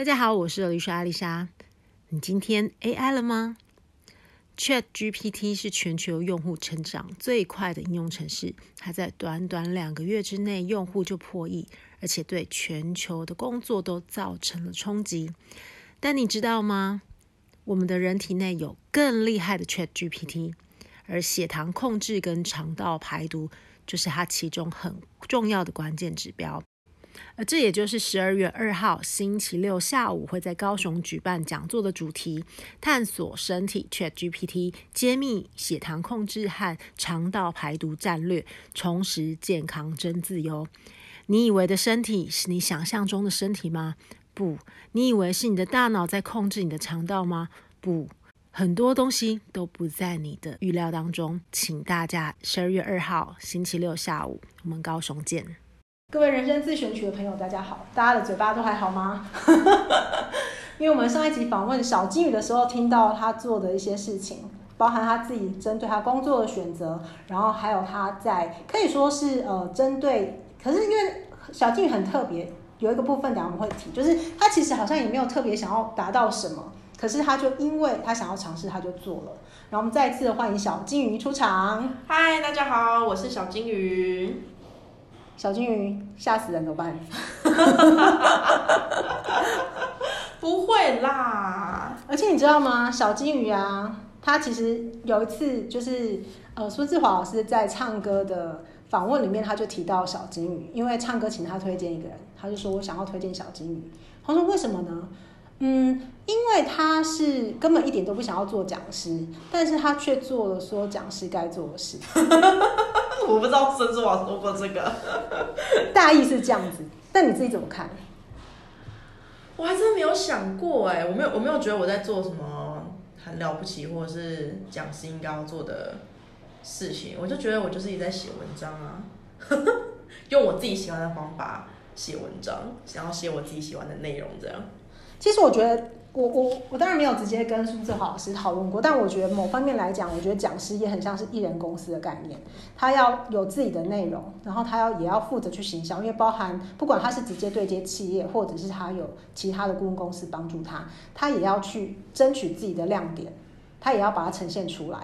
大家好，我是律师阿丽莎。你今天 AI 了吗？ChatGPT 是全球用户成长最快的应用程式，它在短短两个月之内，用户就破亿，而且对全球的工作都造成了冲击。但你知道吗？我们的人体内有更厉害的 ChatGPT，而血糖控制跟肠道排毒就是它其中很重要的关键指标。而这也就是十二月二号星期六下午会在高雄举办讲座的主题：探索身体 ChatGPT，揭秘血糖控制和肠道排毒战略，重拾健康真自由。你以为的身体是你想象中的身体吗？不，你以为是你的大脑在控制你的肠道吗？不，很多东西都不在你的预料当中。请大家十二月二号星期六下午，我们高雄见。各位人生自选曲的朋友，大家好！大家的嘴巴都还好吗？因为我们上一集访问小金鱼的时候，听到他做的一些事情，包含他自己针对他工作的选择，然后还有他在可以说是呃针对，可是因为小金鱼很特别，有一个部分等下我们会提，就是他其实好像也没有特别想要达到什么，可是他就因为他想要尝试，他就做了。然后我们再一次的欢迎小金鱼出场。嗨，大家好，我是小金鱼。小金鱼吓死人怎么办？不会啦，而且你知道吗？小金鱼啊，他其实有一次就是呃，苏志华老师在唱歌的访问里面，他就提到小金鱼，因为唱歌请他推荐一个人，他就说我想要推荐小金鱼。他说为什么呢？嗯，因为他是根本一点都不想要做讲师，但是他却做了说讲师该做的事。我不知道孙志华说过这个，大意是这样子，但你自己怎么看？我还真没有想过哎，我没有，我没有觉得我在做什么很了不起，或者是讲师应该要做的事情。我就觉得我就是一直在写文章啊，用我自己喜欢的方法写文章，想要写我自己喜欢的内容这样。其实我觉得。我我我当然没有直接跟苏志豪老师讨论过，但我觉得某方面来讲，我觉得讲师也很像是艺人公司的概念，他要有自己的内容，然后他要也要负责去行销，因为包含不管他是直接对接企业，或者是他有其他的顾问公司帮助他，他也要去争取自己的亮点，他也要把它呈现出来。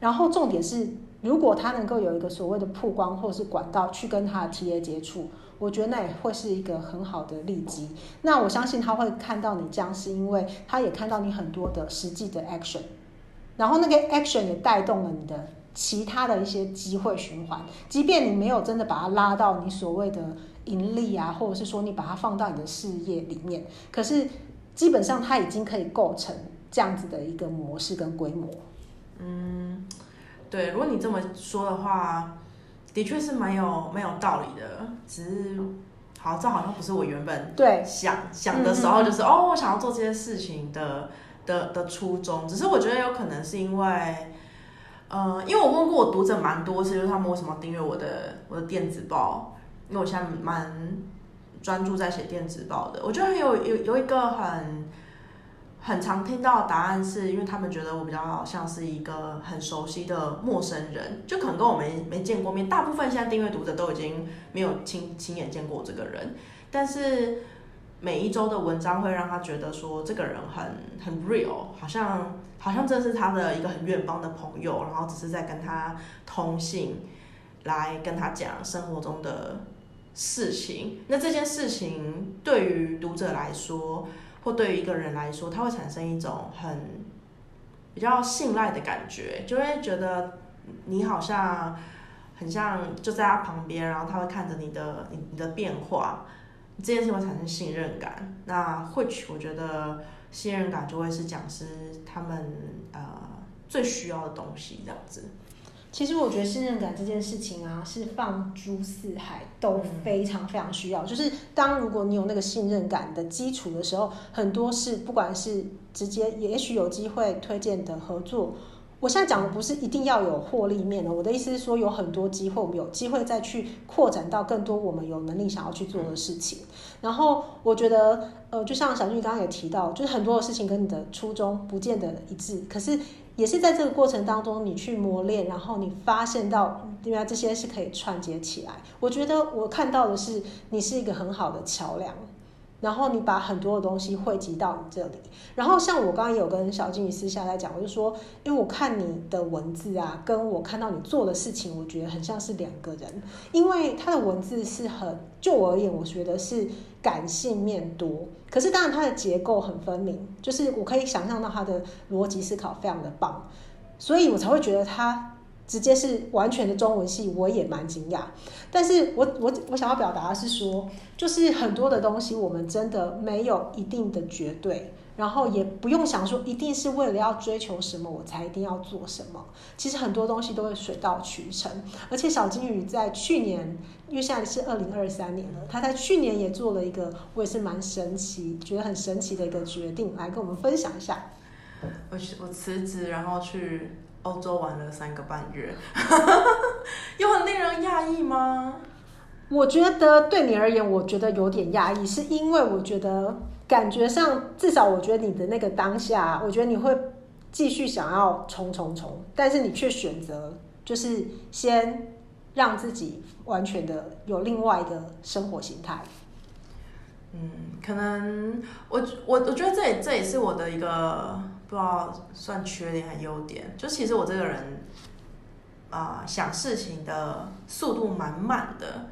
然后重点是，如果他能够有一个所谓的曝光或是管道去跟他的 TA 接触。我觉得那也会是一个很好的利基。那我相信他会看到你这样，是因为他也看到你很多的实际的 action，然后那个 action 也带动了你的其他的一些机会循环。即便你没有真的把它拉到你所谓的盈利啊，或者是说你把它放到你的事业里面，可是基本上它已经可以构成这样子的一个模式跟规模。嗯，对，如果你这么说的话。的确是蛮有蛮有道理的，只是，好，这好像不是我原本对想想的时候，就是、嗯、哦，我想要做这些事情的的的初衷。只是我觉得有可能是因为，呃，因为我问过我读者蛮多次，就是他们为什么订阅我的我的电子报，因为我现在蛮专注在写电子报的。我觉得有有有一个很。很常听到的答案是因为他们觉得我比较像是一个很熟悉的陌生人，就可能跟我没没见过面。大部分现在订阅读者都已经没有亲亲眼见过这个人，但是每一周的文章会让他觉得说这个人很很 real，好像好像这是他的一个很远方的朋友，然后只是在跟他通信，来跟他讲生活中的事情。那这件事情对于读者来说。或对于一个人来说，他会产生一种很比较信赖的感觉，就会觉得你好像很像就在他旁边，然后他会看着你的你你的变化，这件事情会产生信任感。那或许我觉得信任感就会是讲师他们呃最需要的东西，这样子。其实我觉得信任感这件事情啊，是放诸四海都非常非常需要。就是当如果你有那个信任感的基础的时候，很多事不管是直接，也许有机会推荐的合作。我现在讲的不是一定要有获利面的，我的意思是说有很多机会，我们有机会再去扩展到更多我们有能力想要去做的事情。然后我觉得，呃，就像小俊刚刚也提到，就是很多的事情跟你的初衷不见得一致，可是也是在这个过程当中你去磨练，然后你发现到原来这些是可以串接起来。我觉得我看到的是你是一个很好的桥梁。然后你把很多的东西汇集到你这里，然后像我刚刚有跟小金鱼私下在讲，我就说，因为我看你的文字啊，跟我看到你做的事情，我觉得很像是两个人，因为他的文字是很，就我而言，我觉得是感性面多，可是当然他的结构很分明，就是我可以想象到他的逻辑思考非常的棒，所以我才会觉得他。直接是完全的中文系，我也蛮惊讶。但是我我我想要表达的是说，就是很多的东西，我们真的没有一定的绝对，然后也不用想说一定是为了要追求什么，我才一定要做什么。其实很多东西都会水到渠成。而且小金鱼在去年，因为现在是二零二三年了，他在去年也做了一个，我也是蛮神奇，觉得很神奇的一个决定，来跟我们分享一下。我我辞职，然后去。欧洲玩了三个半月，有很令人讶异吗？我觉得对你而言，我觉得有点压抑，是因为我觉得感觉上，至少我觉得你的那个当下，我觉得你会继续想要冲冲冲，但是你却选择就是先让自己完全的有另外的生活形态。嗯，可能我我我觉得这也这也是我的一个。不知道算缺点还是优点，就其实我这个人啊、想事情的速度蛮慢的，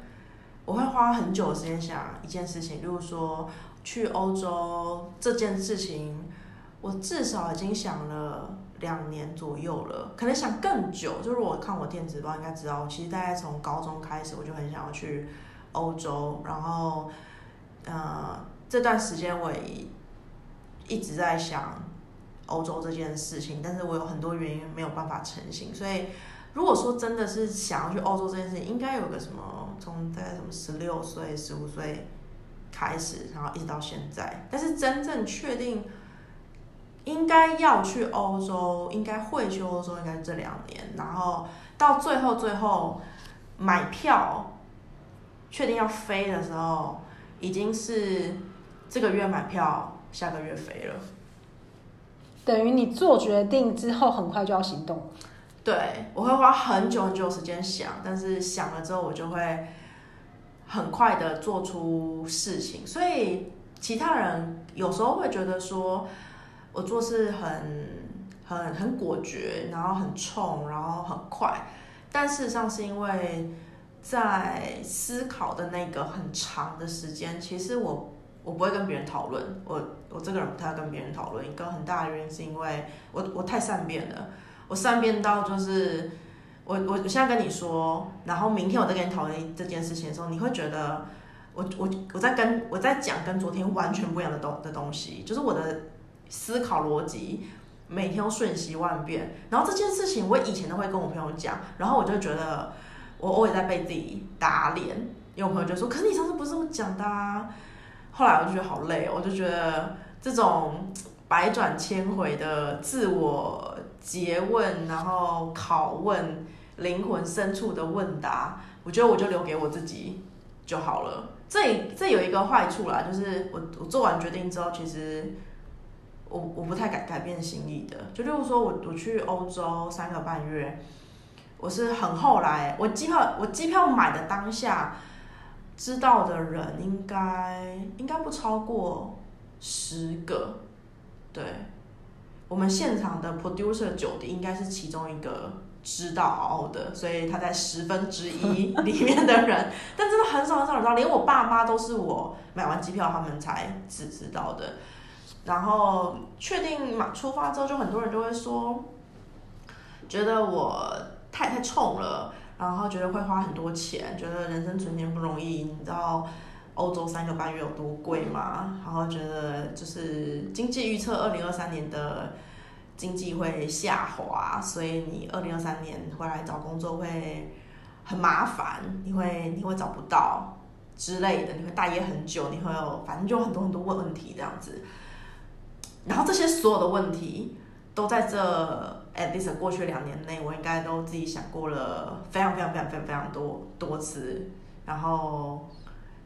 我会花很久时间想一件事情，比如说去欧洲这件事情，我至少已经想了两年左右了，可能想更久。就是我看我电子报应该知道，其实大概从高中开始我就很想要去欧洲，然后呃这段时间我也一直在想。欧洲这件事情，但是我有很多原因没有办法成行，所以如果说真的是想要去欧洲这件事情，应该有个什么，从大概什么十六岁、十五岁开始，然后一直到现在，但是真正确定应该要去欧洲，应该会去欧洲，应该是这两年，然后到最后最后买票确定要飞的时候，已经是这个月买票，下个月飞了。等于你做决定之后，很快就要行动。对，我会花很久很久时间想，但是想了之后，我就会很快的做出事情。所以其他人有时候会觉得说，我做事很很很果决，然后很冲，然后很快。但事实上是因为在思考的那个很长的时间，其实我。我不会跟别人讨论，我我这个人不太跟别人讨论，一个很大的原因是因为我我太善变了，我善变到就是我我我现在跟你说，然后明天我再跟你讨论这件事情的时候，你会觉得我我我在跟我在讲跟昨天完全不一样的东的东西，就是我的思考逻辑每天都瞬息万变，然后这件事情我以前都会跟我朋友讲，然后我就觉得我偶尔在被自己打脸，因为我朋友就说，可是你上次不是这么讲的啊。后来我就觉得好累，我就觉得这种百转千回的自我詰问，然后拷问灵魂深处的问答，我觉得我就留给我自己就好了。这这有一个坏处啦，就是我我做完决定之后，其实我我不太敢改变心意的。就例如说我我去欧洲三个半月，我是很后来，我机票我机票买的当下。知道的人应该应该不超过十个，对，我们现场的 producer 九弟应该是其中一个知道的，所以他在十分之一里面的人，但真的很少很少人知道，连我爸妈都是我买完机票他们才只知道的。然后确定嘛出发之后，就很多人就会说，觉得我太太冲了。然后觉得会花很多钱，觉得人生存钱不容易。你知道欧洲三个半月有多贵吗？然后觉得就是经济预测二零二三年的经济会下滑，所以你二零二三年回来找工作会很麻烦，你会你会找不到之类的，你会待业很久，你会有反正就很多很多问问题这样子。然后这些所有的问题都在这。at least 过去两年内，我应该都自己想过了非常非常非常非常非常多多次，然后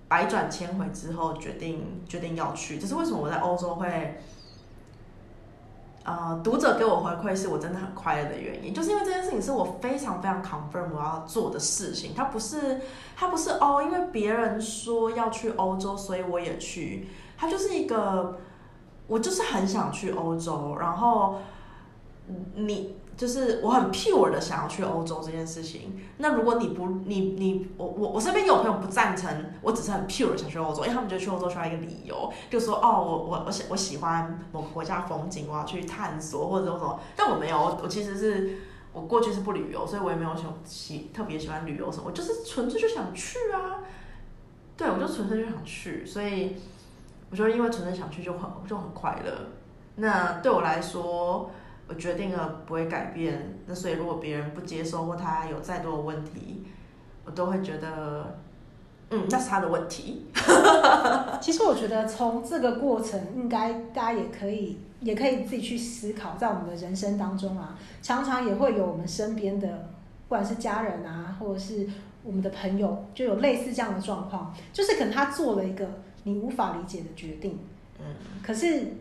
百转千回之后决定决定要去。这是为什么我在欧洲会，呃，读者给我回馈是我真的很快乐的原因，就是因为这件事情是我非常非常 confirm 我要做的事情，它不是它不是哦，因为别人说要去欧洲，所以我也去。它就是一个，我就是很想去欧洲，然后你。就是我很 pure 的想要去欧洲这件事情。那如果你不，你你我我我身边有朋友不赞成，我只是很 pure 想去欧洲，因为他们觉得去欧洲需要一个理由，就说哦，我我我喜我喜欢某个国家风景，我要去探索或者什么。但我没有，我其实是我过去是不旅游，所以我也没有喜喜特别喜欢旅游什么，我就是纯粹就想去啊。对，我就纯粹就想去，所以我觉得因为纯粹想去就很就很快乐。那对我来说。我决定了不会改变，那所以如果别人不接受或他有再多的问题，我都会觉得，嗯，那是他的问题。其实我觉得从这个过程，应该大家也可以，也可以自己去思考，在我们的人生当中啊，常常也会有我们身边的，不管是家人啊，或者是我们的朋友，就有类似这样的状况，就是可能他做了一个你无法理解的决定，嗯，可是。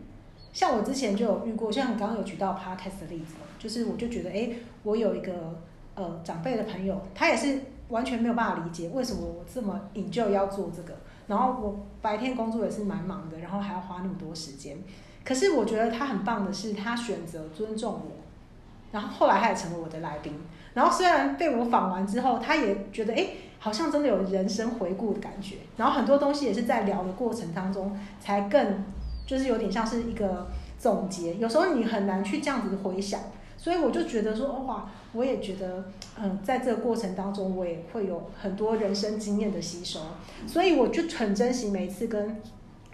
像我之前就有遇过，像你刚刚有举到 podcast 的例子，就是我就觉得，哎，我有一个呃长辈的朋友，他也是完全没有办法理解为什么我这么引咎要做这个，然后我白天工作也是蛮忙的，然后还要花那么多时间，可是我觉得他很棒的是，他选择尊重我，然后后来他也成为我的来宾，然后虽然被我访完之后，他也觉得，哎，好像真的有人生回顾的感觉，然后很多东西也是在聊的过程当中才更。就是有点像是一个总结，有时候你很难去这样子回想，所以我就觉得说，哇，我也觉得，嗯，在这个过程当中，我也会有很多人生经验的吸收，所以我就很珍惜每一次跟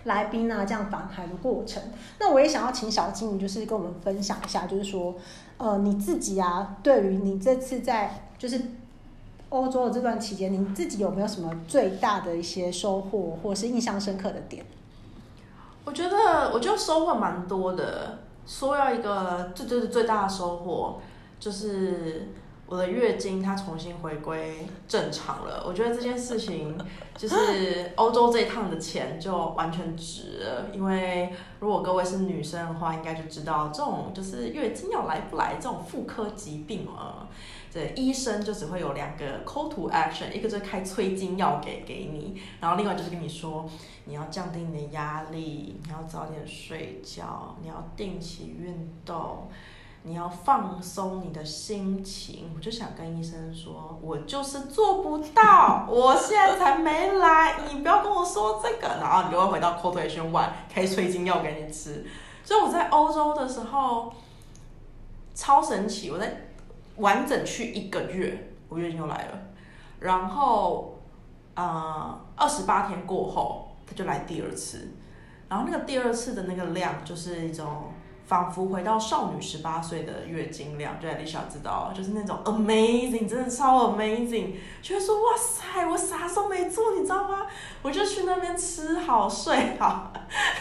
来宾啊这样访谈的过程。那我也想要请小金，就是跟我们分享一下，就是说，呃，你自己啊，对于你这次在就是欧洲的这段期间，你自己有没有什么最大的一些收获，或是印象深刻的点？我觉得，我觉得收获蛮多的。说要一个最最最大的收获，就是我的月经它重新回归正常了。我觉得这件事情，就是欧洲这一趟的钱就完全值了。因为如果各位是女生的话，应该就知道这种就是月经要来不来这种妇科疾病啊。对，医生就只会有两个 call to action，一个就是开催经药给给你，然后另外就是跟你说，你要降低你的压力，你要早点睡觉，你要定期运动，你要放松你的心情。我就想跟医生说，我就是做不到，我现在才没来，你不要跟我说这个，然后你就会回到 call to action one，开催经药给你吃。所以我在欧洲的时候超神奇，我在。完整去一个月，我月经就来了，然后，呃，二十八天过后，他就来第二次，然后那个第二次的那个量，就是一种仿佛回到少女十八岁的月经量，就 Alicia 知道，就是那种 amazing，真的超 amazing，就会说哇塞，我啥都没做，你知道吗？我就去那边吃好睡好，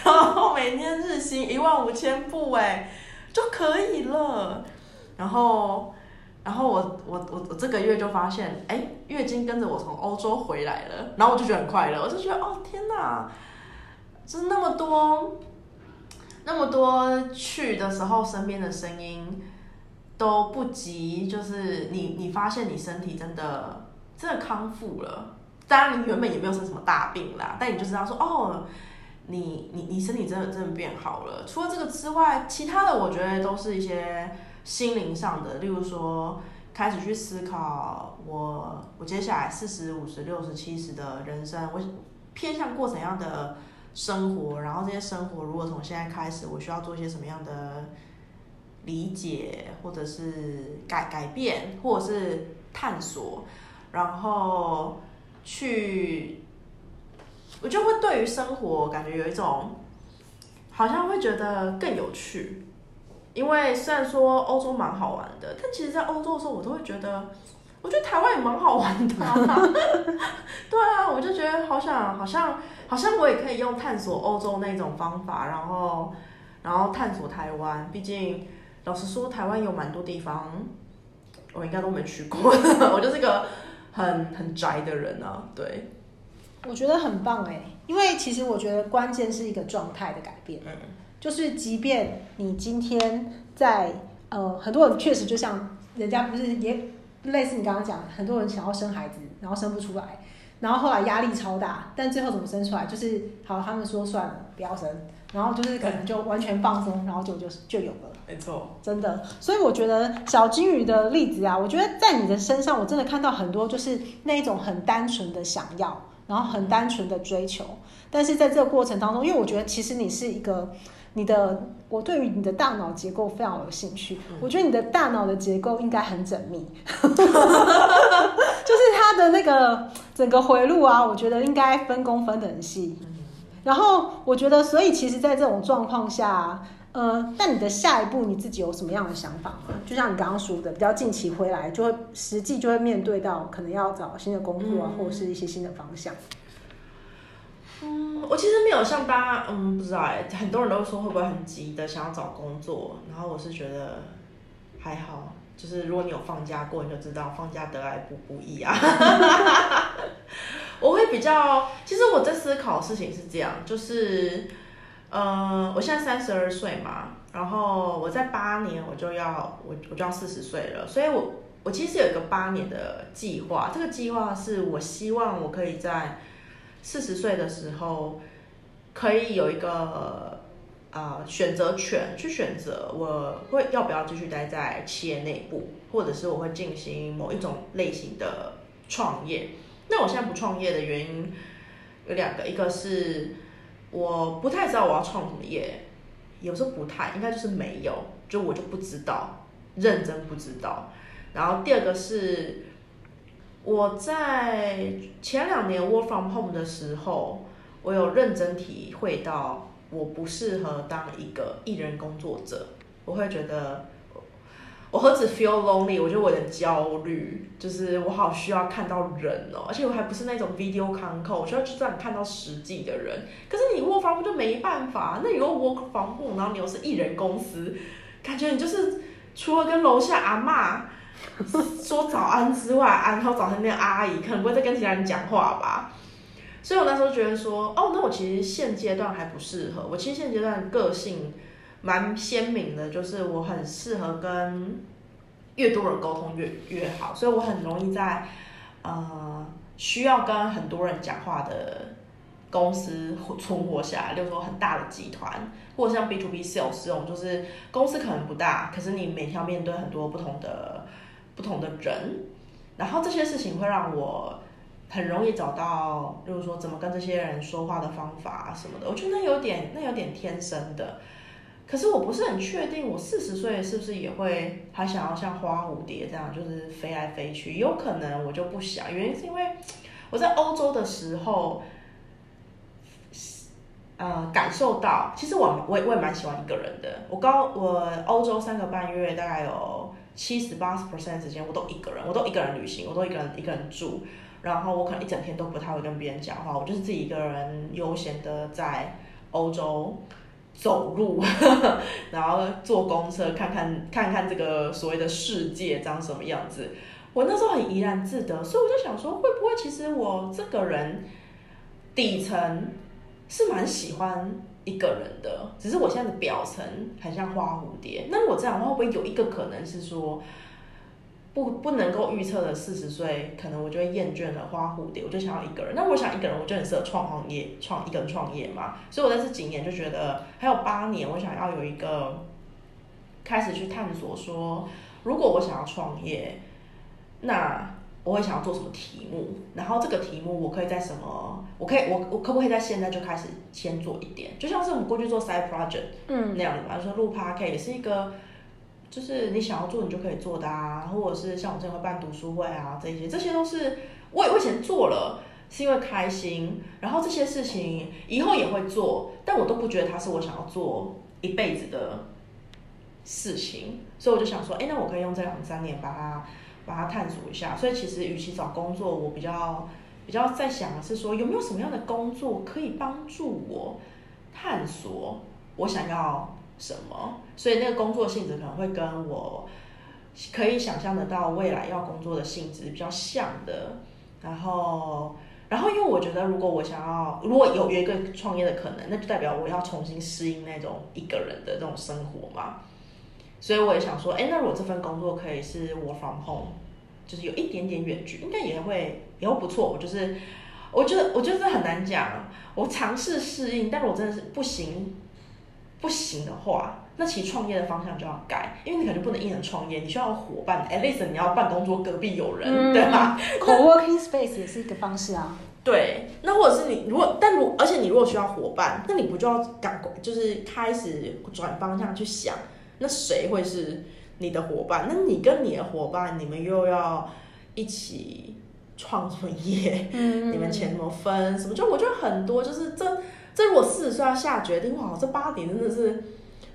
然后每天日行一万五千步，哎，就可以了，然后。然后我我我我这个月就发现，哎，月经跟着我从欧洲回来了，然后我就觉得很快乐，我就觉得哦天哪，就是那么多，那么多去的时候身边的声音都不及，就是你你发现你身体真的真的康复了，当然你原本也没有生什么大病啦，但你就知道说哦，你你你身体真的真的变好了。除了这个之外，其他的我觉得都是一些。心灵上的，例如说，开始去思考我我接下来四十五十六十七十的人生，我偏向过怎样的生活？然后这些生活如果从现在开始，我需要做一些什么样的理解，或者是改改变，或者是探索，然后去，我就会对于生活感觉有一种，好像会觉得更有趣。因为虽然说欧洲蛮好玩的，但其实，在欧洲的时候，我都会觉得，我觉得台湾也蛮好玩的啊。对啊，我就觉得好想，好像，好像我也可以用探索欧洲那种方法，然后，然后探索台湾。毕竟，老实说，台湾有蛮多地方，我应该都没去过。我就是个很很宅的人啊。对，我觉得很棒哎，因为其实我觉得关键是一个状态的改变。嗯。就是，即便你今天在呃，很多人确实就像人家不是也类似你刚刚讲，很多人想要生孩子，然后生不出来，然后后来压力超大，但最后怎么生出来？就是好，他们说算了，不要生，然后就是可能就完全放松，然后就就就有了。没错，真的。所以我觉得小金鱼的例子啊，我觉得在你的身上，我真的看到很多就是那一种很单纯的想要，然后很单纯的追求。但是在这个过程当中，因为我觉得其实你是一个。你的，我对于你的大脑结构非常有兴趣。嗯、我觉得你的大脑的结构应该很缜密，就是它的那个整个回路啊，我觉得应该分工分得很细。然后我觉得，所以其实，在这种状况下，呃，那你的下一步你自己有什么样的想法吗？就像你刚刚说的，比较近期回来，就会实际就会面对到可能要找新的工作啊，嗯、或者是一些新的方向。嗯，我其实没有像大家，嗯，不知道哎，很多人都说会不会很急的想要找工作，然后我是觉得还好，就是如果你有放假过，你就知道放假得来不不易啊。我会比较，其实我在思考的事情是这样，就是，呃，我现在三十二岁嘛，然后我在八年我就要我我就要四十岁了，所以我我其实有一个八年的计划，这个计划是我希望我可以在。四十岁的时候，可以有一个啊、呃、选择权，去选择我会要不要继续待在企业内部，或者是我会进行某一种类型的创业。那我现在不创业的原因有两个，一个是我不太知道我要创什么业，有时候不太，应该就是没有，就我就不知道，认真不知道。然后第二个是。我在前两年 work from home 的时候，我有认真体会到我不适合当一个艺人工作者。我会觉得，我何止 feel lonely，我觉得我有点焦虑，就是我好需要看到人哦，而且我还不是那种 video con call，我需要去这样看到实际的人。可是你 work from home 就没办法，那你又 work from home，然后你又是艺人公司，感觉你就是除了跟楼下阿嬷。说早安之外，然后早上那个阿姨可能不会再跟其他人讲话吧，所以我那时候觉得说，哦，那我其实现阶段还不适合。我其实现阶段个性蛮鲜明的，就是我很适合跟越多人沟通越越好，所以我很容易在呃需要跟很多人讲话的公司存活下来。例如说很大的集团，或者像 B to B sales 这种，就是公司可能不大，可是你每天要面对很多不同的。不同的人，然后这些事情会让我很容易找到，就是说怎么跟这些人说话的方法什么的。我觉得那有点，那有点天生的。可是我不是很确定，我四十岁是不是也会还想要像花蝴蝶这样，就是飞来飞去？有可能我就不想，原因是因为我在欧洲的时候，呃，感受到其实我我我也蛮喜欢一个人的。我刚我欧洲三个半月，大概有。七十八十 percent 时间我都一个人，我都一个人旅行，我都一个人一个人住，然后我可能一整天都不太会跟别人讲话，我就是自己一个人悠闲的在欧洲走路，然后坐公车看看看看这个所谓的世界长什么样子。我那时候很怡然自得，所以我就想说，会不会其实我这个人底层是蛮喜欢。一个人的，只是我现在的表层很像花蝴蝶。那我这样的话，会不会有一个可能是说，不不能够预测的四十岁，可能我就会厌倦了花蝴蝶，我就想要一个人。那我想一个人，我就很适合创行业，创一个人创业嘛。所以我在这几年就觉得，还有八年，我想要有一个开始去探索说，如果我想要创业，那。我会想要做什么题目，然后这个题目我可以在什么，我可以我我可不可以在现在就开始先做一点，就像是我们过去做 side project 嗯那样的嘛，说录 podcast 也是一个，就是你想要做你就可以做的啊，或者是像我之前会办读书会啊这些，这些都是我我以前做了是因为开心，然后这些事情以后也会做，但我都不觉得它是我想要做一辈子的事情，所以我就想说，哎，那我可以用这两三年把它。把它探索一下，所以其实与其找工作，我比较比较在想的是说，有没有什么样的工作可以帮助我探索我想要什么？所以那个工作性质可能会跟我可以想象得到未来要工作的性质比较像的。然后，然后因为我觉得，如果我想要，如果有有一个创业的可能，那就代表我要重新适应那种一个人的这种生活嘛。所以我也想说，哎，那如果这份工作可以是 work from home，就是有一点点远距，应该也会也会不错。我就是我觉得我觉得这很难讲。我尝试适应，但是我真的是不行，不行的话，那其实创业的方向就要改，因为你可能不能一人创业，你需要伙伴，at least 你要办公桌隔壁有人，嗯、对吧？Co-working space 也是一个方式啊。对，那或者是你如果，但如而且你如果需要伙伴，那你不就要赶就是开始转方向去想，那谁会是你的伙伴？那你跟你的伙伴，你们又要一起创什么业？嗯，你们钱怎么分？什么就我觉得很多，就是这这如果四十岁要下决定，哇，这八点真的是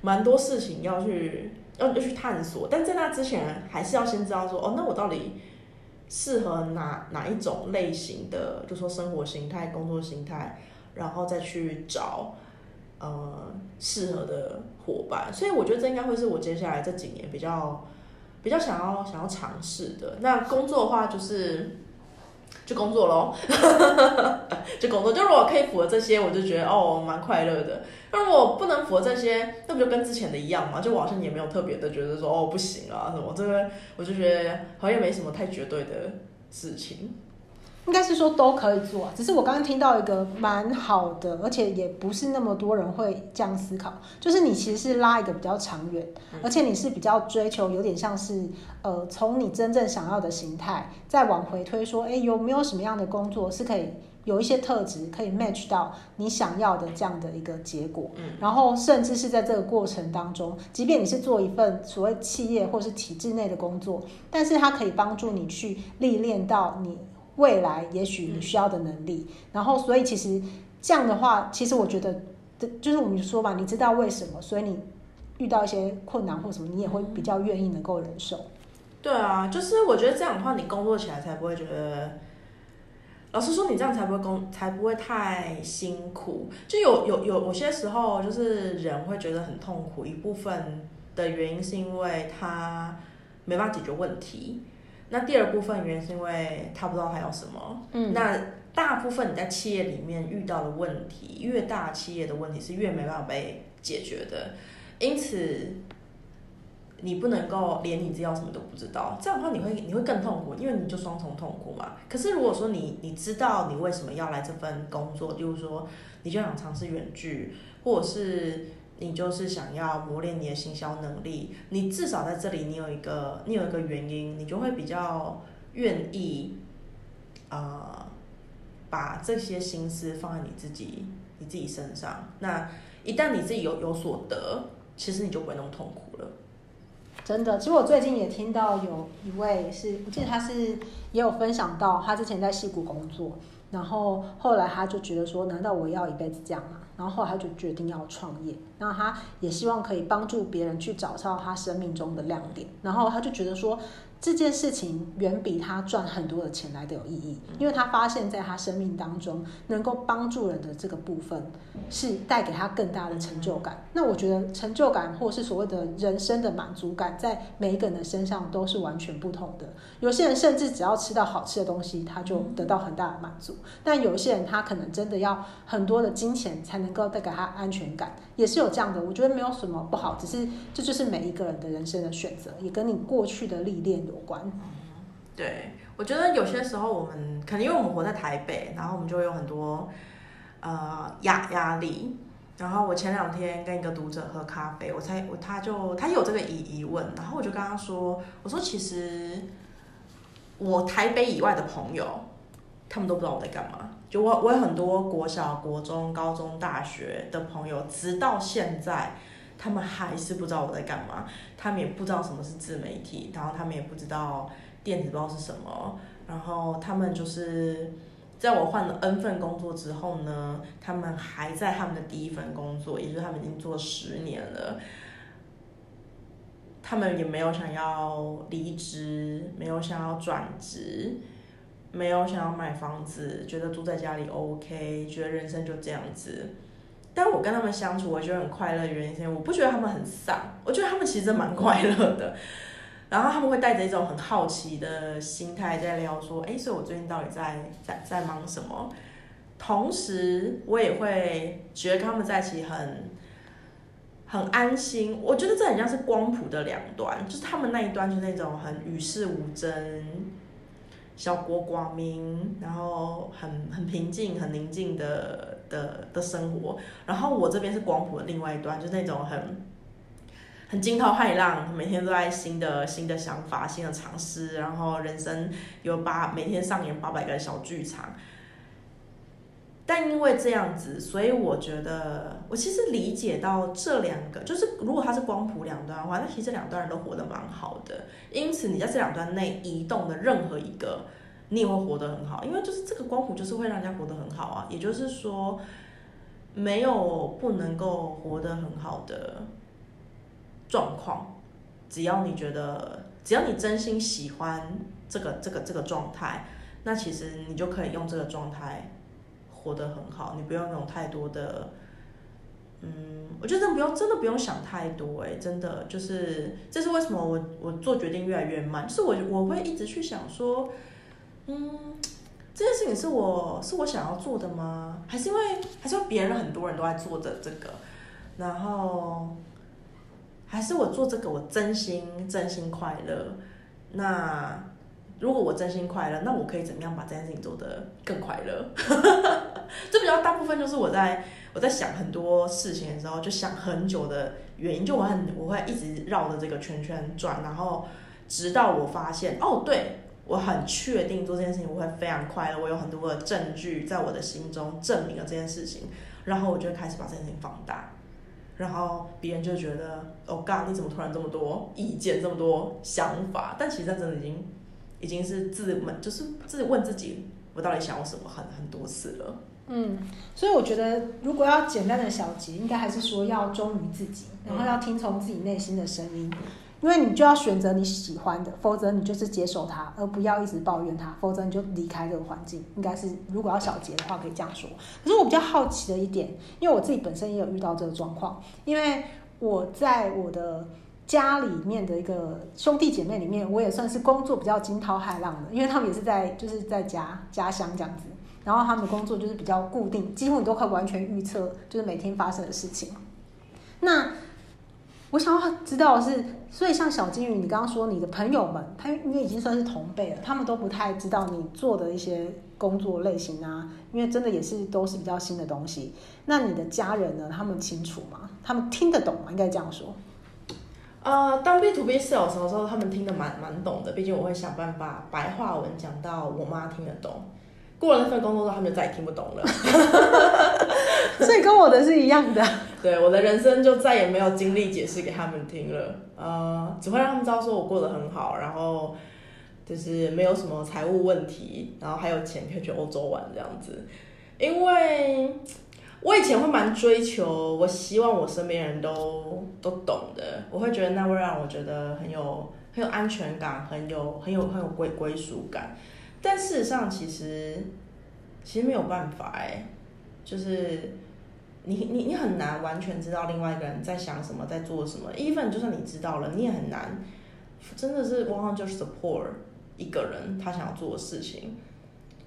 蛮多事情要去要要去探索。但在那之前，还是要先知道说，哦，那我到底。适合哪哪一种类型的，就说生活形态、工作形态，然后再去找呃适合的伙伴。所以我觉得这应该会是我接下来这几年比较比较想要想要尝试的。那工作的话，就是。就工作喽，就工作。就如果可以符合这些，我就觉得哦，蛮快乐的。那如果不能符合这些，那不就跟之前的一样嘛？就我好像也没有特别的觉得说哦不行啊什么。这个我就觉得好像也没什么太绝对的事情。应该是说都可以做，只是我刚刚听到一个蛮好的，而且也不是那么多人会这样思考，就是你其实是拉一个比较长远，而且你是比较追求有点像是呃，从你真正想要的形态再往回推，说，哎，有没有什么样的工作是可以有一些特质可以 match 到你想要的这样的一个结果，然后甚至是在这个过程当中，即便你是做一份所谓企业或是体制内的工作，但是它可以帮助你去历练到你。未来也许你需要的能力，然后所以其实这样的话，其实我觉得，就是我们说吧，你知道为什么，所以你遇到一些困难或什么，你也会比较愿意能够忍受。对啊，就是我觉得这样的话，你工作起来才不会觉得，老实说，你这样才不会工，才不会太辛苦。就有有有有些时候，就是人会觉得很痛苦，一部分的原因是因为他没办法解决问题。那第二部分原因是因为他不知道他要什么。嗯，那大部分你在企业里面遇到的问题，越大企业的问题是越没办法被解决的，因此你不能够连你自己要什么都不知道，这样的话你会你会更痛苦，因为你就双重痛苦嘛。可是如果说你你知道你为什么要来这份工作，就是说你就想尝试远距，或者是。你就是想要磨练你的行销能力，你至少在这里，你有一个，你有一个原因，你就会比较愿意，呃，把这些心思放在你自己，你自己身上。那一旦你自己有有所得，其实你就不会那么痛苦了。真的，其实我最近也听到有一位是，我记得他是也有分享到，他之前在戏谷工作，然后后来他就觉得说，难道我要一辈子这样吗？然后后来他就决定要创业，那他也希望可以帮助别人去找到他生命中的亮点，然后他就觉得说。这件事情远比他赚很多的钱来的有意义，因为他发现在他生命当中能够帮助人的这个部分，是带给他更大的成就感。那我觉得成就感或是所谓的人生的满足感，在每一个人的身上都是完全不同的。有些人甚至只要吃到好吃的东西，他就得到很大的满足；但有些人他可能真的要很多的金钱才能够带给他安全感，也是有这样的。我觉得没有什么不好，只是这就是每一个人的人生的选择，也跟你过去的历练有关。对，我觉得有些时候我们可能因为我们活在台北，然后我们就会有很多呃压压力。然后我前两天跟一个读者喝咖啡，我才我他就他有这个疑疑问，然后我就跟他说，我说其实我台北以外的朋友，他们都不知道我在干嘛。就我我有很多国小、国中、高中、大学的朋友，直到现在。他们还是不知道我在干嘛，他们也不知道什么是自媒体，然后他们也不知道电子报是什么，然后他们就是在我换了 N 份工作之后呢，他们还在他们的第一份工作，也就是他们已经做十年了，他们也没有想要离职，没有想要转职，没有想要买房子，觉得住在家里 OK，觉得人生就这样子。但我跟他们相处，我觉得很快乐原因是我不觉得他们很丧，我觉得他们其实蛮快乐的。然后他们会带着一种很好奇的心态在聊说：“哎，所以我最近到底在在在忙什么？”同时，我也会觉得他们在一起很很安心。我觉得这很像是光谱的两端，就是他们那一端就是那种很与世无争，小国寡民，然后很很平静、很宁静的的的生活。然后我这边是光谱的另外一端，就那种很很惊涛骇浪，每天都在新的新的想法、新的尝试，然后人生有八每天上演八百个小剧场。但因为这样子，所以我觉得我其实理解到这两个，就是如果它是光谱两端的话，那其实这两端人都活得蛮好的。因此，你在这两端内移动的任何一个，你也会活得很好，因为就是这个光谱就是会让人家活得很好啊。也就是说，没有不能够活得很好的状况，只要你觉得，只要你真心喜欢这个这个这个状态，那其实你就可以用这个状态。活得很好，你不用有太多的，嗯，我觉得不用，真的不用想太多，哎，真的就是，这是为什么我我做决定越来越慢，就是我我会一直去想说，嗯，这件事情是我是我想要做的吗？还是因为还是别人很多人都在做的这个，然后还是我做这个我真心真心快乐，那。如果我真心快乐，那我可以怎么样把这件事情做得更快乐？这比较大部分就是我在我在想很多事情的时候，就想很久的原因，就我很我会一直绕着这个圈圈转，然后直到我发现，哦，对，我很确定做这件事情我会非常快乐，我有很多的证据在我的心中证明了这件事情，然后我就开始把这件事情放大，然后别人就觉得，哦，God，你怎么突然这么多意见，这么多想法？但其实他真的已经。已经是自问，就是自问自己，我到底想要什么很很多次了。嗯，所以我觉得，如果要简单的小结，应该还是说要忠于自己，然后要听从自己内心的声音，因为你就要选择你喜欢的，否则你就是接受它，而不要一直抱怨它，否则你就离开这个环境。应该是，如果要小结的话，可以这样说。可是我比较好奇的一点，因为我自己本身也有遇到这个状况，因为我在我的。家里面的一个兄弟姐妹里面，我也算是工作比较惊涛骇浪的，因为他们也是在就是在家家乡这样子，然后他们的工作就是比较固定，几乎你都快完全预测，就是每天发生的事情。那我想要知道的是，所以像小金鱼，你刚刚说你的朋友们，他因为已经算是同辈了，他们都不太知道你做的一些工作类型啊，因为真的也是都是比较新的东西。那你的家人呢？他们清楚吗？他们听得懂吗？应该这样说。呃，当 B to B sales 的时候，他们听得蛮蛮懂的。毕竟我会想办法白话文讲到我妈听得懂。过了那份工作之后，他们就再也听不懂了。所以跟我的是一样的。对，我的人生就再也没有精力解释给他们听了。呃，只会让他们知道说我过得很好，然后就是没有什么财务问题，然后还有钱可以去欧洲玩这样子。因为。我以前会蛮追求，我希望我身边人都都懂的，我会觉得那会让我觉得很有很有安全感，很有很有很有归归属感。但事实上，其实其实没有办法哎，就是你你你很难完全知道另外一个人在想什么，在做什么。even 就算你知道了，你也很难真的是往往就是 support 一个人他想要做的事情，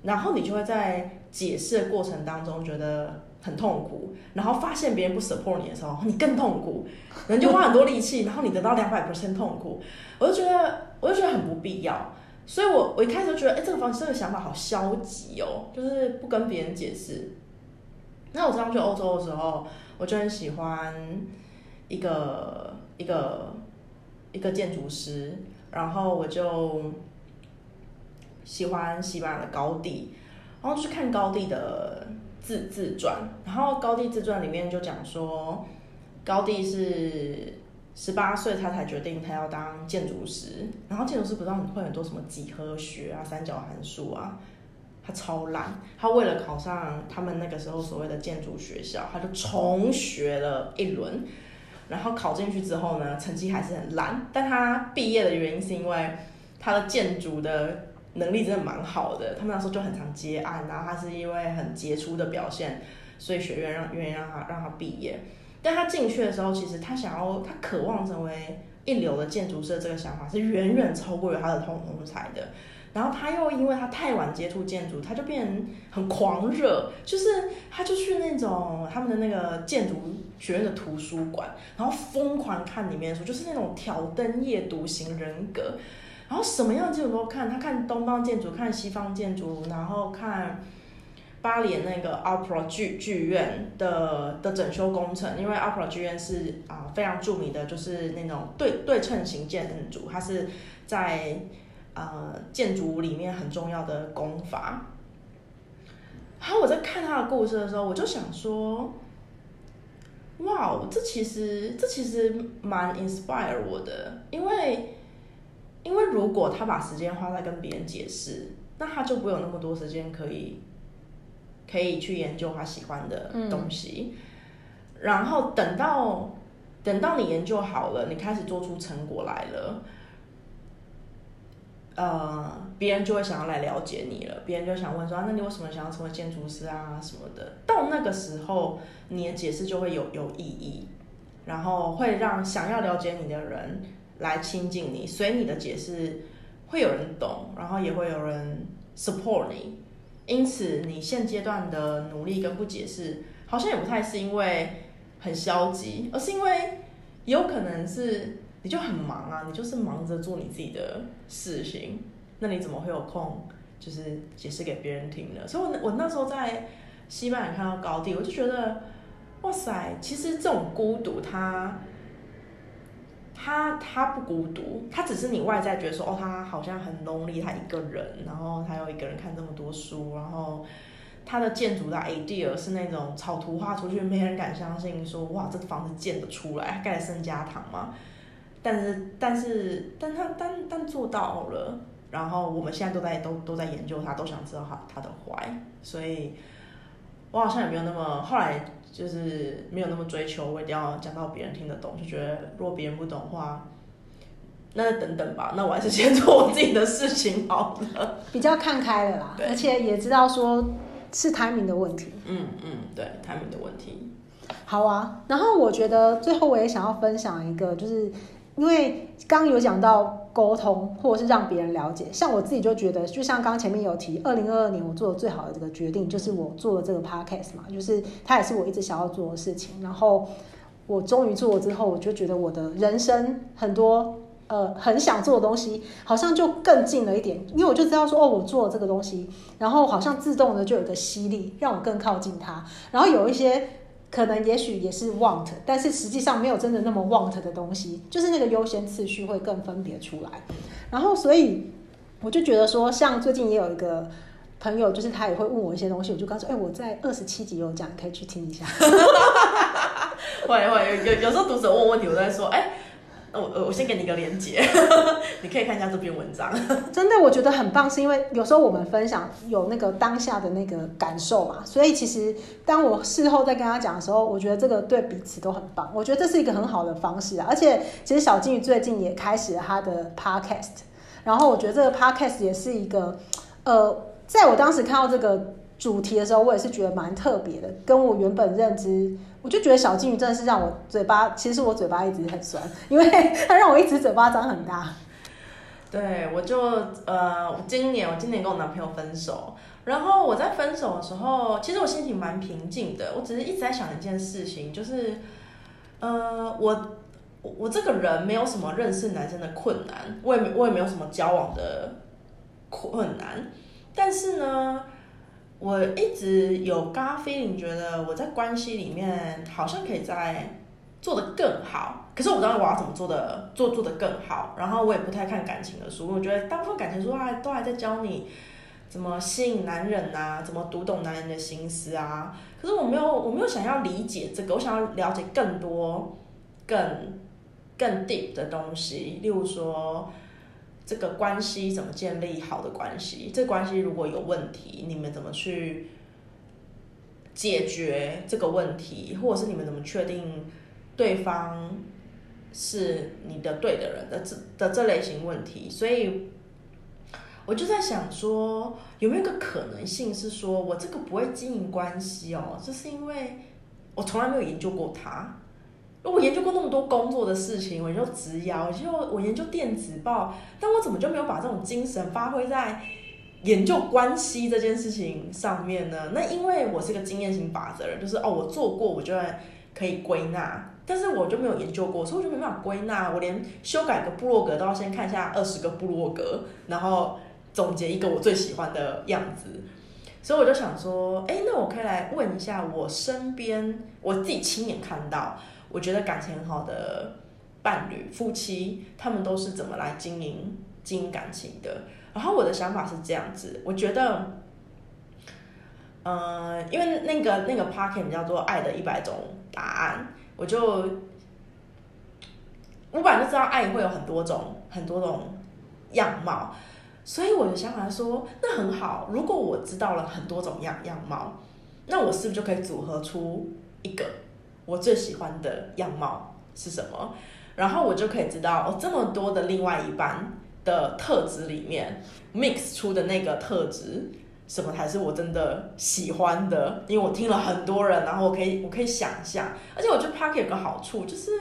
然后你就会在解释的过程当中觉得。很痛苦，然后发现别人不 support 你的时候，你更痛苦，人就花很多力气，然后你得到两百 percent 痛苦，我就觉得，我就觉得很不必要，所以我我一开始就觉得，哎，这个方这个想法好消极哦，就是不跟别人解释。那我上次去欧洲的时候，我就很喜欢一个一个一个建筑师，然后我就喜欢西班牙的高地，然后去看高地的。自自传，然后高地自传里面就讲说，高地是十八岁他才决定他要当建筑师，然后建筑师不知道你会很多什么几何学啊、三角函数啊，他超烂，他为了考上他们那个时候所谓的建筑学校，他就重学了一轮，然后考进去之后呢，成绩还是很烂，但他毕业的原因是因为他的建筑的。能力真的蛮好的，他们那时候就很常接案，然后他是因为很杰出的表现，所以学院让愿意让他让他毕业。但他进去的时候，其实他想要他渴望成为一流的建筑师，这个想法是远远超过于他的同同才的。然后他又因为他太晚接触建筑，他就变很狂热，就是他就去那种他们的那个建筑学院的图书馆，然后疯狂看里面的书，就是那种挑灯夜读型人格。然后什么样的建筑都看，他看东方建筑，看西方建筑，然后看巴黎那个 Opera 剧剧院的的整修工程，因为 Opera 剧院是啊、非常著名的，就是那种对对称型建筑，它是在呃建筑里面很重要的功法。然后我在看他的故事的时候，我就想说，哇，这其实这其实蛮 inspire 我的，因为因为如果他把时间花在跟别人解释，那他就不会有那么多时间可以可以去研究他喜欢的东西。嗯。然后等到等到你研究好了，你开始做出成果来了。呃，别人就会想要来了解你了，别人就想问说，啊，那你为什么想要成为建筑师啊什么的？到那个时候，你的解释就会有有意义，然后会让想要了解你的人来亲近你，所以你的解释会有人懂，然后也会有人 support 你。因此，你现阶段的努力跟不解释，好像也不太是因为很消极，而是因为有可能是。你就很忙啊，你就是忙着做你自己的事情，那你怎么会有空，就是解释给别人听呢？所以我，我那时候在西班牙看到高地，我就觉得，哇塞，其实这种孤独，他，他他不孤独，他只是你外在觉得说，哦，他好像很 lonely，他一个人，然后他又一个人看这么多书，然后他的建筑的 idea 是那种草图画出去，没人敢相信说，哇，这房子建得出来，盖了圣家堂吗？但是，但是，但他，但但做到了。然后我们现在都在都都在研究他，都想知道他他的 why。所以，我好像也没有那么后来就是没有那么追求，我一定要讲到别人听得懂。就觉得如果别人不懂的话，那等等吧。那我还是先做我自己的事情好了。比较看开了啦，而且也知道说是 timing 的问题。嗯嗯，对 timing 的问题。好啊。然后我觉得最后我也想要分享一个，就是。因为刚有讲到沟通，或者是让别人了解，像我自己就觉得，就像刚前面有提，二零二二年我做的最好的这个决定，就是我做了这个 podcast 嘛，就是它也是我一直想要做的事情。然后我终于做了之后，我就觉得我的人生很多呃很想做的东西，好像就更近了一点，因为我就知道说哦，我做了这个东西，然后好像自动的就有个吸力，让我更靠近它。然后有一些。可能也许也是 want，但是实际上没有真的那么 want 的东西，就是那个优先次序会更分别出来。然后，所以我就觉得说，像最近也有一个朋友，就是他也会问我一些东西，我就告诉，哎、我在二十七集有讲，可以去听一下。会会有有时候读者问问题，我都在说，哎、我我先给你一个连结，你可以看一下这篇文章。真的，我觉得很棒，是因为有时候我们分享有那个当下的那个感受嘛，所以其实当我事后再跟他讲的时候，我觉得这个对彼此都很棒。我觉得这是一个很好的方式啊，而且其实小金鱼最近也开始了他的 podcast，然后我觉得这个 podcast 也是一个，呃，在我当时看到这个主题的时候，我也是觉得蛮特别的，跟我原本认知。我就觉得小金鱼真的是让我嘴巴，其实我嘴巴一直很酸，因为它让我一直嘴巴张很大。对，我就呃，今年我今年跟我男朋友分手，然后我在分手的时候，其实我心情蛮平静的，我只是一直在想一件事情，就是呃，我我这个人没有什么认识男生的困难，我也没我也没有什么交往的困难，但是呢。我一直有 gut feeling，觉得我在关系里面好像可以在做得更好，可是我不知道我要怎么做的做做得更好。然后我也不太看感情的书，我觉得大部分感情书还都还在教你怎么吸引男人啊，怎么读懂男人的心思啊。可是我没有，我没有想要理解这个，我想要了解更多、更更 deep 的东西，例如说。这个关系怎么建立好的关系？这关系如果有问题，你们怎么去解决这个问题？或者是你们怎么确定对方是你的对的人的这的这类型问题？所以，我就在想说，有没有一个可能性是说我这个不会经营关系哦？这是因为我从来没有研究过他。我研究过那么多工作的事情，我研究职涯，我研究我研究电子报，但我怎么就没有把这种精神发挥在研究关系这件事情上面呢？那因为我是个经验型法则人，就是哦，我做过，我就可以归纳但是我就没有研究过，所以我就没办法归纳。我连修改个部落格都要先看一下二十个部落格，然后总结一个我最喜欢的样子。所以我就想说，哎，那我可以来问一下我身边我自己亲眼看到，我觉得感情很好的伴侣夫妻，他们都是怎么来经营经营感情的？然后我的想法是这样子，我觉得。嗯，因为那个那个 parking 叫做《爱的一百种答案》，我就我本来就知道爱会有很多种很多种样貌，所以我的想法说，那很好。如果我知道了很多种样样貌，那我是不是就可以组合出一个我最喜欢的样貌是什么？然后我就可以知道哦，这么多的另外一半的特质里面 mix 出的那个特质。什么才是我真的喜欢的？因为我听了很多人，然后我可以我可以想象，而且我觉得 Podcast 有个好处，就是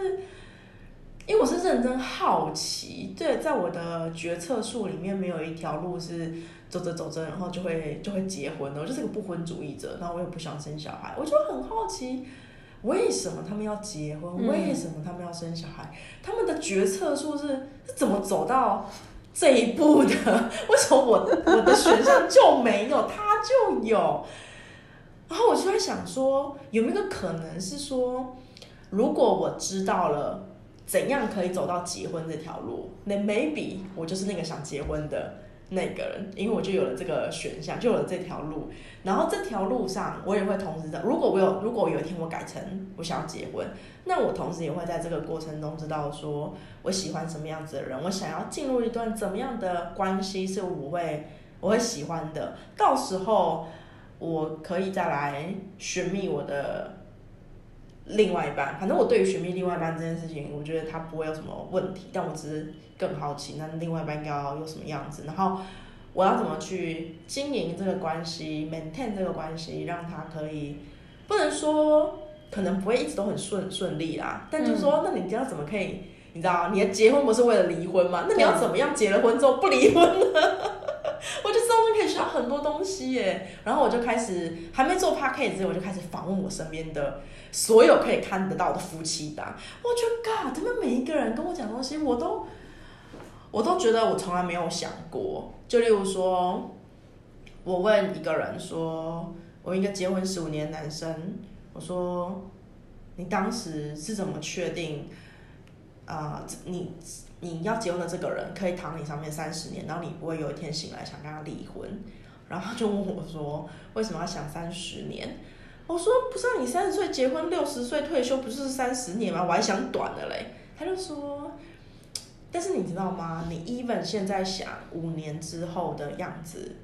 因为我是认真好奇，对，在我的决策树里面没有一条路是走着走着，然后就会就会结婚的。我就是个不婚主义者，然后我也不想生小孩，我就很好奇，为什么他们要结婚？为什么他们要生小孩？他们的决策树是是怎么走到？这一步的，为什么我我的选项就没有，他就有？然后我就在想说，有没有个可能是说，如果我知道了怎样可以走到结婚这条路，那 maybe 我就是那个想结婚的。那个人，因为我就有了这个选项，就有了这条路。然后这条路上，我也会同时的，如果我有，如果有一天我改成我想要结婚，那我同时也会在这个过程中知道说我喜欢什么样子的人，我想要进入一段怎么样的关系是我会我会喜欢的。到时候我可以再来寻觅我的。另外一半，反正我对于寻觅另外一半这件事情，我觉得他不会有什么问题，但我只是更好奇，那另外一半应该要有什么样子，然后我要怎么去经营这个关系，maintain 这个关系，让他可以，不能说可能不会一直都很顺顺利啦，但就是说，那你要怎么可以，你知道，你的结婚不是为了离婚吗？那你要怎么样结了婚之后不离婚呢？我就知道可以学到很多东西耶，然后我就开始还没做 p a c k a g e 之前，我就开始访问我身边的。所有可以看得到的夫妻档，我觉得 God，他们每一个人跟我讲东西，我都，我都觉得我从来没有想过。就例如说，我问一个人说，我一个结婚十五年的男生，我说，你当时是怎么确定，啊、你你要结婚的这个人可以躺你上面三十年，然后你不会有一天醒来想跟他离婚？然后他就问我说，为什么要想三十年？我说不是，你三十岁结婚，六十岁退休，不是三十年吗？我还想短的嘞。他就说，但是你知道吗？你 even 现在想五年之后的样子，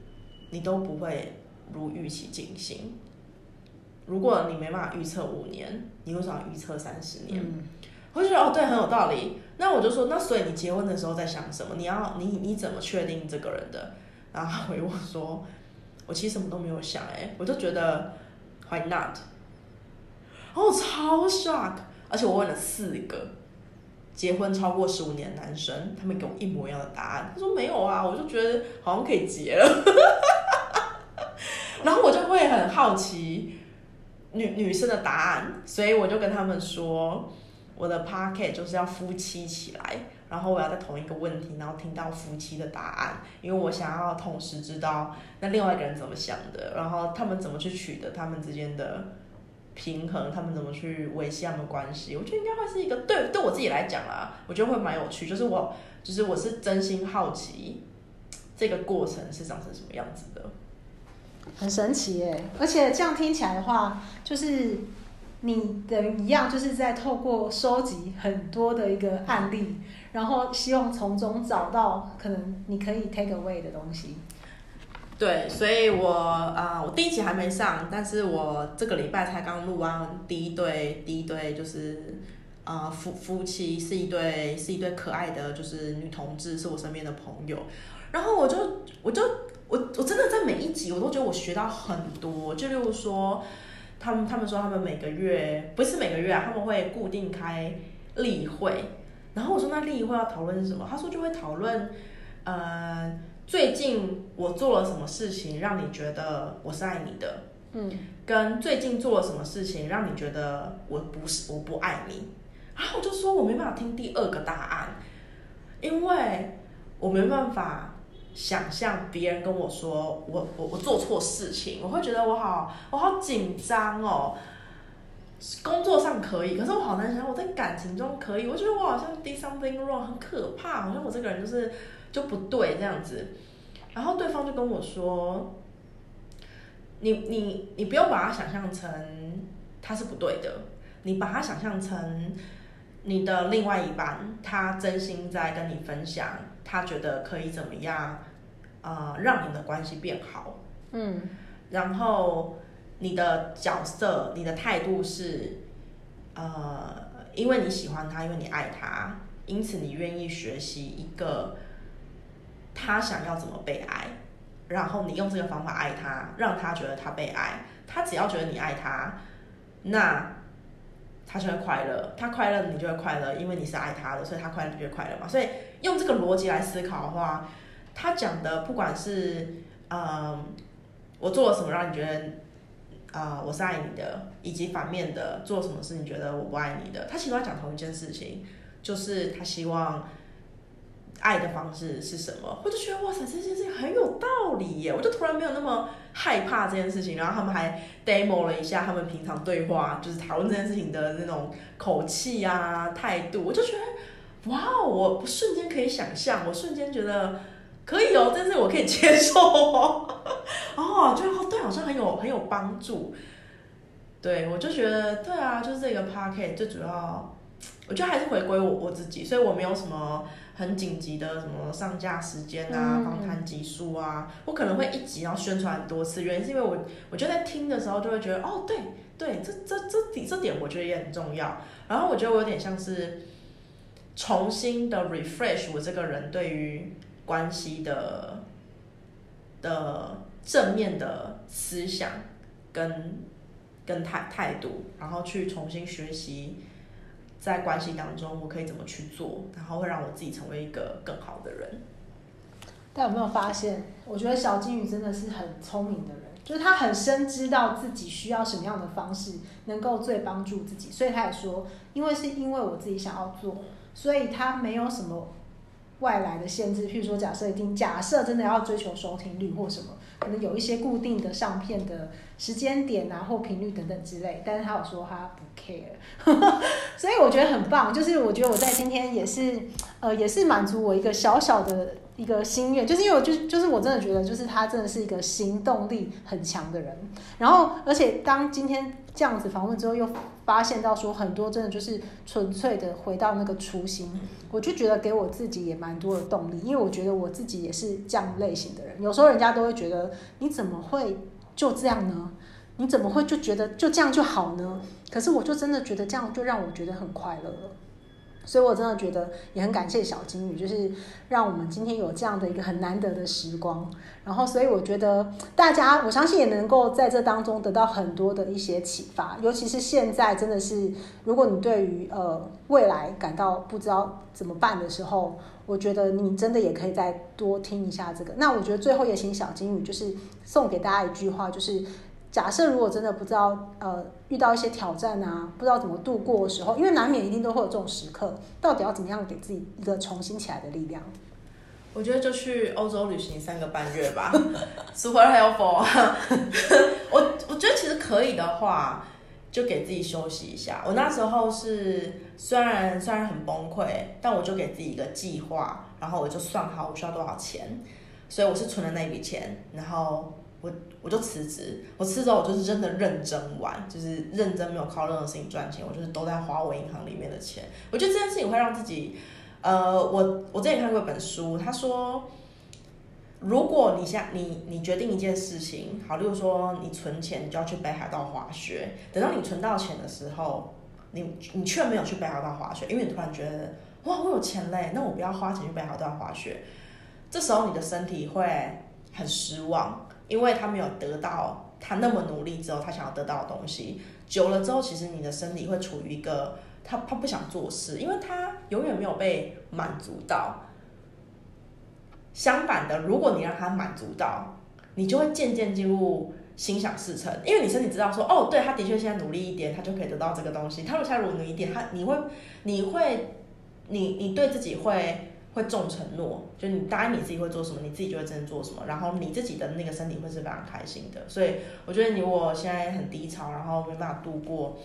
你都不会如预期进行。如果你没办法预测五年，你为什么预测三十年？嗯、我就觉得哦，对，很有道理。那我就说，那所以你结婚的时候在想什么？你要你你怎么确定这个人的？然后他回我说，我其实什么都没有想，哎，我就觉得。Why not？哦，超 shock！而且我问了四个结婚超过十五年的男生，他们给我一模一样的答案。他说没有啊，我就觉得好像可以结了。然后我就会很好奇女女生的答案，所以我就跟他们说，我的 podcast 就是要夫妻起来。然后我要在同一个问题，然后听到夫妻的答案，因为我想要同时知道那另外一个人怎么想的，然后他们怎么去取得他们之间的平衡，他们怎么去维系他们关系。我觉得应该会是一个对对我自己来讲啦，我觉得会蛮有趣。就是我就是我是真心好奇这个过程是长成什么样子的，很神奇耶！而且这样听起来的话，就是。你的一样，就是在透过收集很多的一个案例，然后希望从中找到可能你可以 take away 的东西。对，所以我啊、我第一集还没上，但是我这个礼拜才刚录完第一对，第一对就是啊、夫夫妻是一对是一对可爱的，就是女同志，是我身边的朋友。然后我就我就我我真的在每一集我都觉得我学到很多，就例如说。他们他们说他们每个月不是每个月啊，他们会固定开例会。然后我说那例会要讨论什么？他说就会讨论，呃，最近我做了什么事情让你觉得我是爱你的，嗯，跟最近做了什么事情让你觉得我不是我不爱你。然后我就说我没办法听第二个答案，因为我没办法想象别人跟我说我我我做错事情，我会觉得我好我好紧张哦。工作上可以，可是我好难想，我在感情中可以。我觉得我好像 did something wrong，很可怕，好像我这个人就是就不对这样子。然后对方就跟我说：“你你你不用把它想象成他是不对的，你把它想象成你的另外一半，他真心在跟你分享，他觉得可以怎么样，呃，让你们的关系变好。”嗯，然后。你的角色，你的态度是，呃，因为你喜欢他，因为你爱他，因此你愿意学习一个他想要怎么被爱，然后你用这个方法爱他，让他觉得他被爱，他只要觉得你爱他，那他就会快乐，他快乐你就会快乐，因为你是爱他的，所以他快乐你就会快乐嘛。所以用这个逻辑来思考的话，他讲的不管是，呃，我做了什么让你觉得。啊、我是爱你的，以及反面的，做什么事你觉得我不爱你的，他其实都在讲同一件事情，就是他希望爱的方式是什么。我就觉得哇塞，这件事情很有道理耶！我就突然没有那么害怕这件事情。然后他们还 demo 了一下他们平常对话，就是讨论这件事情的那种口气啊、态度。我就觉得哇，我瞬间可以想象，我瞬间觉得。可以哦，但是我可以接受哦。哦，就哦，对，好像很有很有帮助。对，我就觉得对啊，就是这个 podcast 最主要，我觉得还是回归我我自己，所以我没有什么很紧急的什么上架时间啊、访谈集数啊，我可能会一集然后宣传很多次，原因是因为我我就在听的时候就会觉得哦，对对，这这这点这点我觉得也很重要。然后我觉得我有点像是重新的 refresh 我这个人对于。关系的的正面的思想跟跟态态度，然后去重新学习，在关系当中我可以怎么去做，然后会让我自己成为一个更好的人。但有没有发现？我觉得小金鱼真的是很聪明的人，就是他很深知道自己需要什么样的方式能够最帮助自己，所以他也说，因为是因为我自己想要做，所以他没有什么。外来的限制，譬如说，假设一定假设真的要追求收听率或什么，可能有一些固定的上片的时间点啊或频率等等之类，但是他有说他不 care，所以我觉得很棒，就是我觉得我在今天也是，呃，也是满足我一个小小的。一个心愿，就是因为我就就是我真的觉得，就是他真的是一个行动力很强的人。然后，而且当今天这样子访问之后，又发现到说很多真的就是纯粹的回到那个初心，我就觉得给我自己也蛮多的动力。因为我觉得我自己也是这样类型的人。有时候人家都会觉得你怎么会就这样呢？你怎么会就觉得就这样就好呢？可是我就真的觉得这样就让我觉得很快乐了。所以，我真的觉得也很感谢小金鱼，就是让我们今天有这样的一个很难得的时光。然后，所以我觉得大家，我相信也能够在这当中得到很多的一些启发。尤其是现在，真的是如果你对于呃未来感到不知道怎么办的时候，我觉得你真的也可以再多听一下这个。那我觉得最后也请小金鱼就是送给大家一句话，就是。假设如果真的不知道，呃，遇到一些挑战啊，不知道怎么度过的时候，因为难免一定都会有这种时刻，到底要怎么样给自己一个重新起来的力量？我觉得就去欧洲旅行三个半月吧，Super helpful。我我觉得其实可以的话，就给自己休息一下。我那时候是虽然虽然很崩溃，但我就给自己一个计划，然后我就算好我需要多少钱，所以我是存了那笔钱，然后。我我就辞职，我辞职我就是真的认真玩，就是认真没有靠任何事情赚钱，我就是都在花我银行里面的钱。我觉得这件事情会让自己，呃，我我之前看过一本书，他说，如果你想你你决定一件事情，好，例如说你存钱，你就要去北海道滑雪，等到你存到钱的时候，你你却没有去北海道滑雪，因为你突然觉得，哇，我有钱嘞，那我不要花钱去北海道滑雪，这时候你的身体会很失望。因为他没有得到他那么努力之后他想要得到的东西，久了之后，其实你的身体会处于一个他他不想做事，因为他永远没有被满足到。相反的，如果你让他满足到，你就会渐渐进入心想事成，因为你身体知道说，哦，对，他的确现在努力一点，他就可以得到这个东西。他如果再努力一点，他你会，你会，你你对自己会会重承诺，就你答应你自己会做什么，你自己就会真的做什么，然后你自己的那个身体会是非常开心的。所以我觉得你我现在很低潮，然后没办法度过，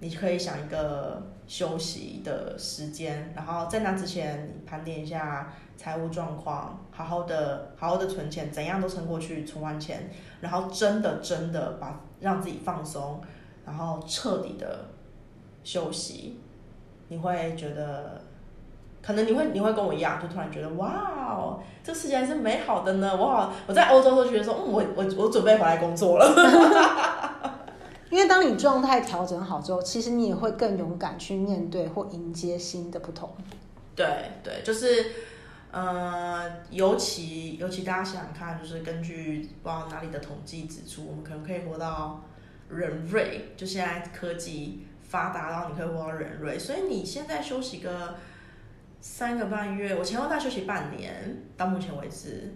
你可以想一个休息的时间，然后在那之前盘点一下。财务状况，好好的，好好的存钱，怎样都撑过去，存完钱，然后真的真的把让自己放松，然后彻底的休息，你会觉得，可能你会你会跟我一样，就突然觉得哇哦，这个世界还是美好的呢。我好，我在欧洲都觉得说，嗯，我我我准备回来工作了。因为当你状态调整好之后，其实你也会更勇敢去面对或迎接新的不同。对对，就是。呃，尤其尤其大家想想看，就是根据不知道哪里的统计指出，我们可能可以活到人瑞，就现在科技发达到你可以活到人瑞，所以你现在休息个三个半月，我前后再休息半年，到目前为止，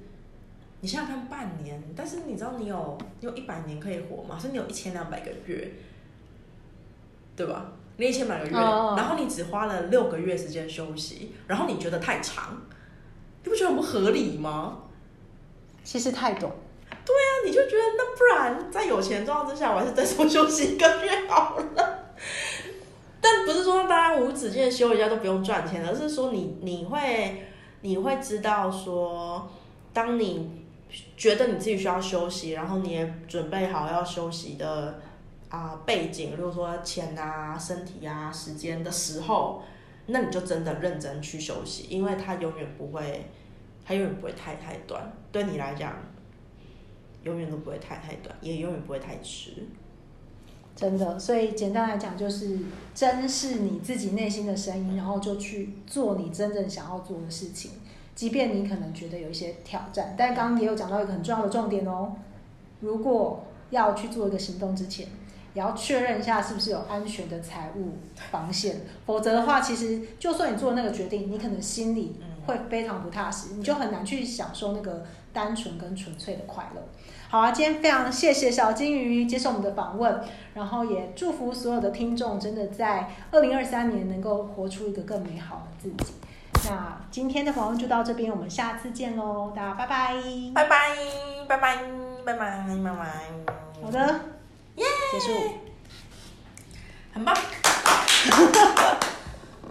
你想想看半年，但是你知道你有你有一百年可以活吗？所以你有一千两百个月，对吧？你一千两百个月，oh. 然后你只花了六个月时间休息，然后你觉得太长。你不觉得很不合理吗？其实太懂。对啊，你就觉得那不然在有钱状况之下，我还是再多休息一个月好了。但不是说大家无止境的休一下都不用赚钱，而是说你你会你会知道说，当你觉得你自己需要休息，然后你也准备好要休息的啊、呃、背景，比如说钱啊、身体啊、时间的时候。那你就真的认真去休息，因为它永远不会，它永远不会太太短。对你来讲，永远都不会太太短，也永远不会太迟。真的，所以简单来讲，就是珍视你自己内心的声音，然后就去做你真正想要做的事情，即便你可能觉得有一些挑战。但刚刚也有讲到一个很重要的重点哦，如果要去做一个行动之前。也要确认一下是不是有安全的财务防线，否则的话，其实就算你做那个决定，你可能心里会非常不踏实，你就很难去享受那个单纯跟纯粹的快乐。好啊，今天非常谢谢小金鱼接受我们的访问，然后也祝福所有的听众真的在二零二三年能够活出一个更美好的自己。那今天的访问就到这边，我们下次见喽，大家拜拜，拜拜，拜拜，拜拜，拜拜，好的。耶！结束，很棒。